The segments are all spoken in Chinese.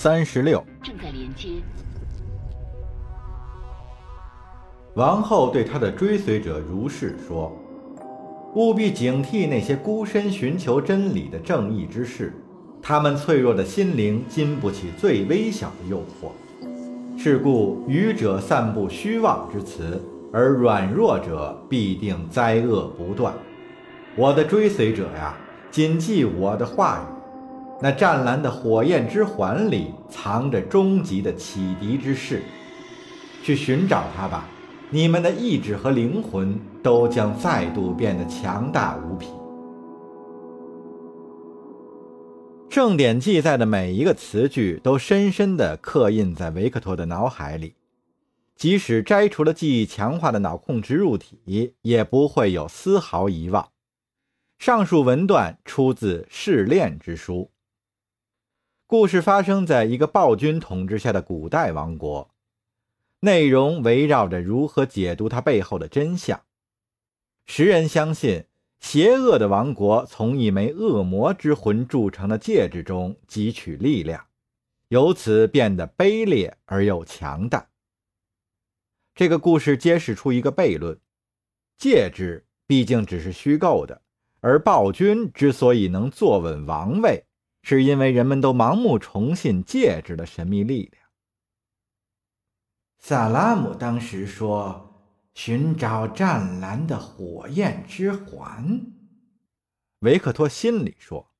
三十六。正在连接。王后对她的追随者如是说：“务必警惕那些孤身寻求真理的正义之士，他们脆弱的心灵经不起最微小的诱惑。是故，愚者散布虚妄之词，而软弱者必定灾厄不断。我的追随者呀，谨记我的话语。那湛蓝的火焰之环里藏着终极的启迪之势，去寻找它吧。”你们的意志和灵魂都将再度变得强大无比。正典记载的每一个词句都深深地刻印在维克托的脑海里，即使摘除了记忆强化的脑控植入体，也不会有丝毫遗忘。上述文段出自《试炼之书》，故事发生在一个暴君统治下的古代王国。内容围绕着如何解读它背后的真相。时人相信，邪恶的王国从一枚恶魔之魂铸成的戒指中汲取力量，由此变得卑劣而又强大。这个故事揭示出一个悖论：戒指毕竟只是虚构的，而暴君之所以能坐稳王位，是因为人们都盲目崇信戒指的神秘力量。萨拉姆当时说：“寻找湛蓝的火焰之环。”维克托心里说：“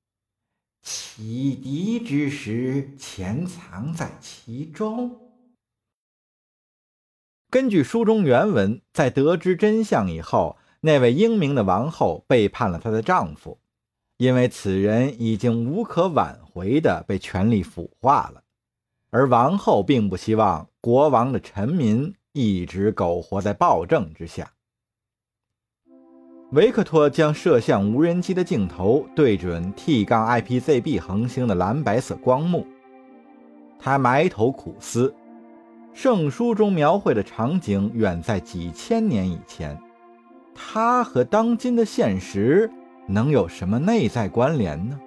启迪之时潜藏在其中。”根据书中原文，在得知真相以后，那位英明的王后背叛了她的丈夫，因为此人已经无可挽回地被权力腐化了。而王后并不希望国王的臣民一直苟活在暴政之下。维克托将摄像无人机的镜头对准 T 杠 IPZB 恒星的蓝白色光幕，他埋头苦思。圣书中描绘的场景远在几千年以前，他和当今的现实能有什么内在关联呢？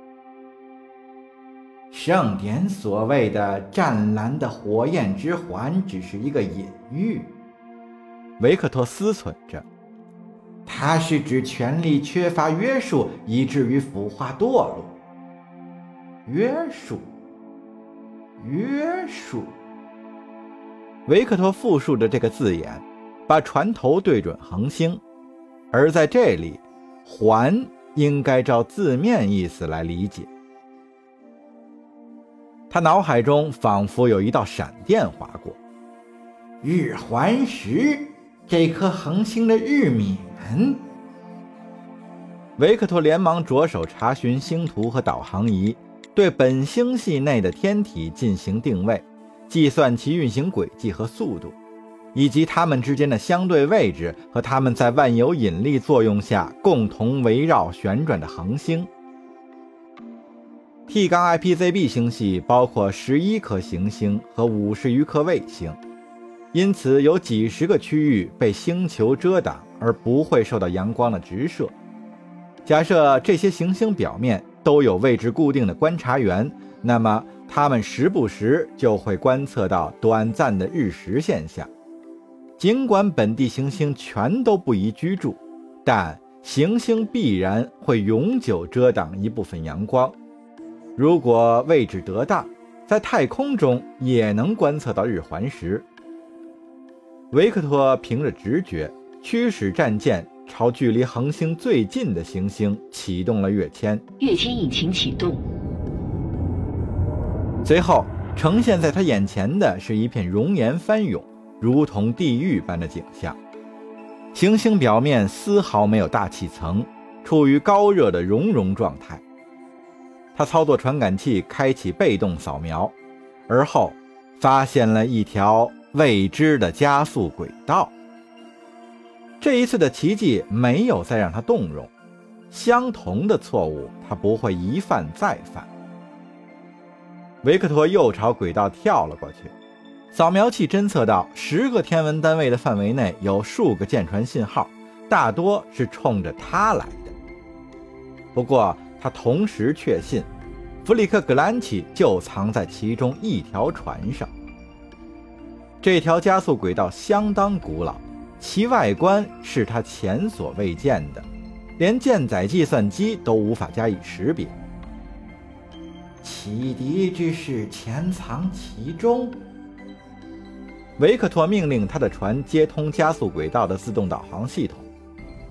圣典所谓的湛蓝的火焰之环只是一个隐喻，维克托思忖着。它是指权力缺乏约束，以至于腐化堕落。约束，约束。维克托复述着这个字眼，把船头对准恒星，而在这里，环应该照字面意思来理解。他脑海中仿佛有一道闪电划过，日环食这颗恒星的日冕。维克托连忙着手查询星图和导航仪，对本星系内的天体进行定位，计算其运行轨迹和速度，以及它们之间的相对位置和它们在万有引力作用下共同围绕旋转的恒星。T- 杠 IPZB 星系包括十一颗行星和五十余颗卫星，因此有几十个区域被星球遮挡，而不会受到阳光的直射。假设这些行星表面都有位置固定的观察员，那么他们时不时就会观测到短暂的日食现象。尽管本地行星全都不宜居住，但行星必然会永久遮挡一部分阳光。如果位置得当，在太空中也能观测到日环食。维克托凭着直觉驱使战舰朝距离恒星最近的行星启动了跃迁。跃迁引擎启动。随后呈现在他眼前的是一片熔岩翻涌，如同地狱般的景象。行星表面丝毫没有大气层，处于高热的熔融状态。他操作传感器开启被动扫描，而后发现了一条未知的加速轨道。这一次的奇迹没有再让他动容，相同的错误他不会一犯再犯。维克托又朝轨道跳了过去，扫描器侦测到十个天文单位的范围内有数个舰船信号，大多是冲着他来的。不过。他同时确信，弗里克格兰奇就藏在其中一条船上。这条加速轨道相当古老，其外观是他前所未见的，连舰载计算机都无法加以识别。启迪之事潜藏其中。维克托命令他的船接通加速轨道的自动导航系统，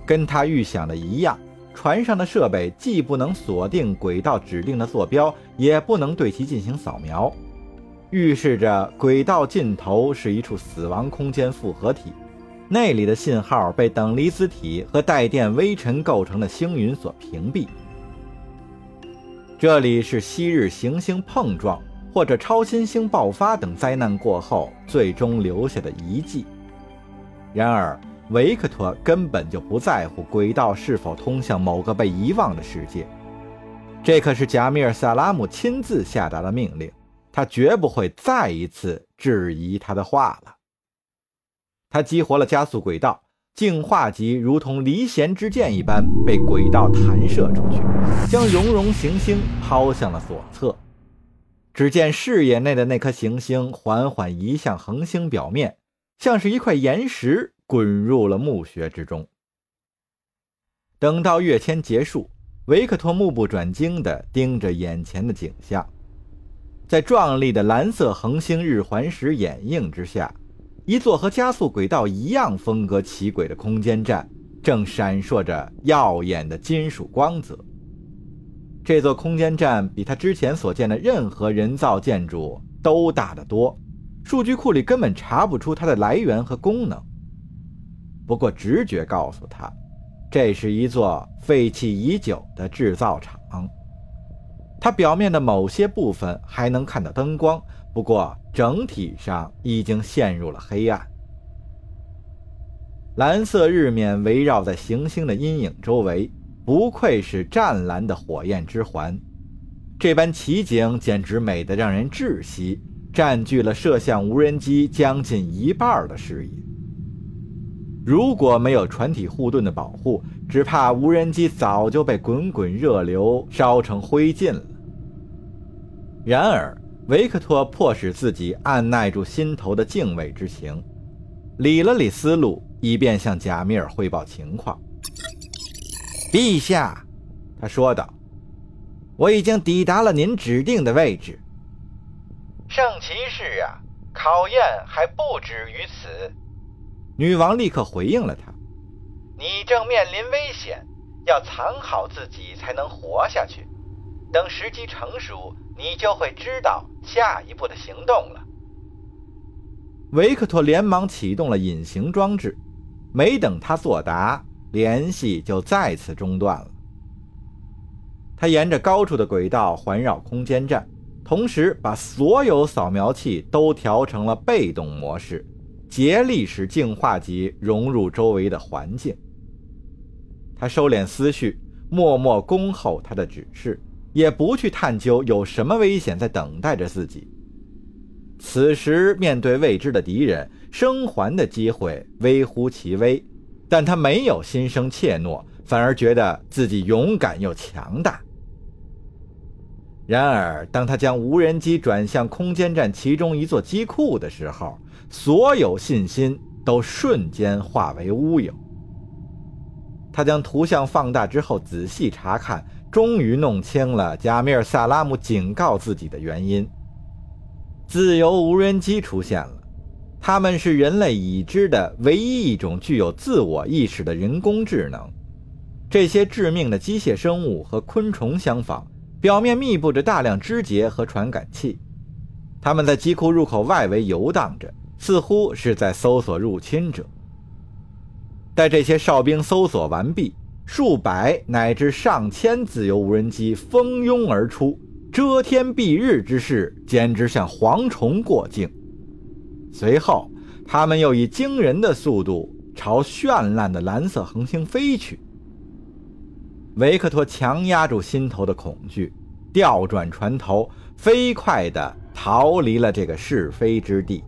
跟他预想的一样，船上的设备既不能锁定轨道指定的坐标，也不能对其进行扫描，预示着轨道尽头是一处死亡空间复合体，那里的信号被等离子体和带电微尘构成的星云所屏蔽。这里是昔日行星碰撞。或者超新星爆发等灾难过后，最终留下的遗迹。然而，维克托根本就不在乎轨道是否通向某个被遗忘的世界。这可是贾米尔·萨拉姆亲自下达的命令，他绝不会再一次质疑他的话了。他激活了加速轨道，净化级如同离弦之箭一般被轨道弹射出去，将熔融行星抛向了左侧。只见视野内的那颗行星缓缓移向恒星表面，像是一块岩石滚入了墓穴之中。等到跃迁结束，维克托目不转睛地盯着眼前的景象，在壮丽的蓝色恒星日环食掩映之下，一座和加速轨道一样风格奇诡的空间站正闪烁着耀眼的金属光泽。这座空间站比他之前所见的任何人造建筑都大得多，数据库里根本查不出它的来源和功能。不过直觉告诉他，这是一座废弃已久的制造厂。它表面的某些部分还能看到灯光，不过整体上已经陷入了黑暗。蓝色日冕围绕在行星的阴影周围。不愧是湛蓝的火焰之环，这般奇景简直美得让人窒息，占据了摄像无人机将近一半的视野。如果没有船体护盾的保护，只怕无人机早就被滚滚热流烧成灰烬了。然而，维克托迫使自己按耐住心头的敬畏之情，理了理思路，以便向贾米尔汇报情况。陛下，他说道：“我已经抵达了您指定的位置。”圣骑士啊，考验还不止于此。女王立刻回应了他：“你正面临危险，要藏好自己才能活下去。等时机成熟，你就会知道下一步的行动了。”维克托连忙启动了隐形装置，没等他作答。联系就再次中断了。他沿着高处的轨道环绕空间站，同时把所有扫描器都调成了被动模式，竭力使净化级融入周围的环境。他收敛思绪，默默恭候他的指示，也不去探究有什么危险在等待着自己。此时面对未知的敌人，生还的机会微乎其微。但他没有心生怯懦，反而觉得自己勇敢又强大。然而，当他将无人机转向空间站其中一座机库的时候，所有信心都瞬间化为乌有。他将图像放大之后仔细查看，终于弄清了贾米尔·萨拉姆警告自己的原因：自由无人机出现了。他们是人类已知的唯一一种具有自我意识的人工智能。这些致命的机械生物和昆虫相仿，表面密布着大量肢节和传感器。他们在机库入口外围游荡着，似乎是在搜索入侵者。待这些哨兵搜索完毕，数百乃至上千自由无人机蜂拥而出，遮天蔽日之势简直像蝗虫过境。随后，他们又以惊人的速度朝绚烂的蓝色恒星飞去。维克托强压住心头的恐惧，调转船头，飞快地逃离了这个是非之地。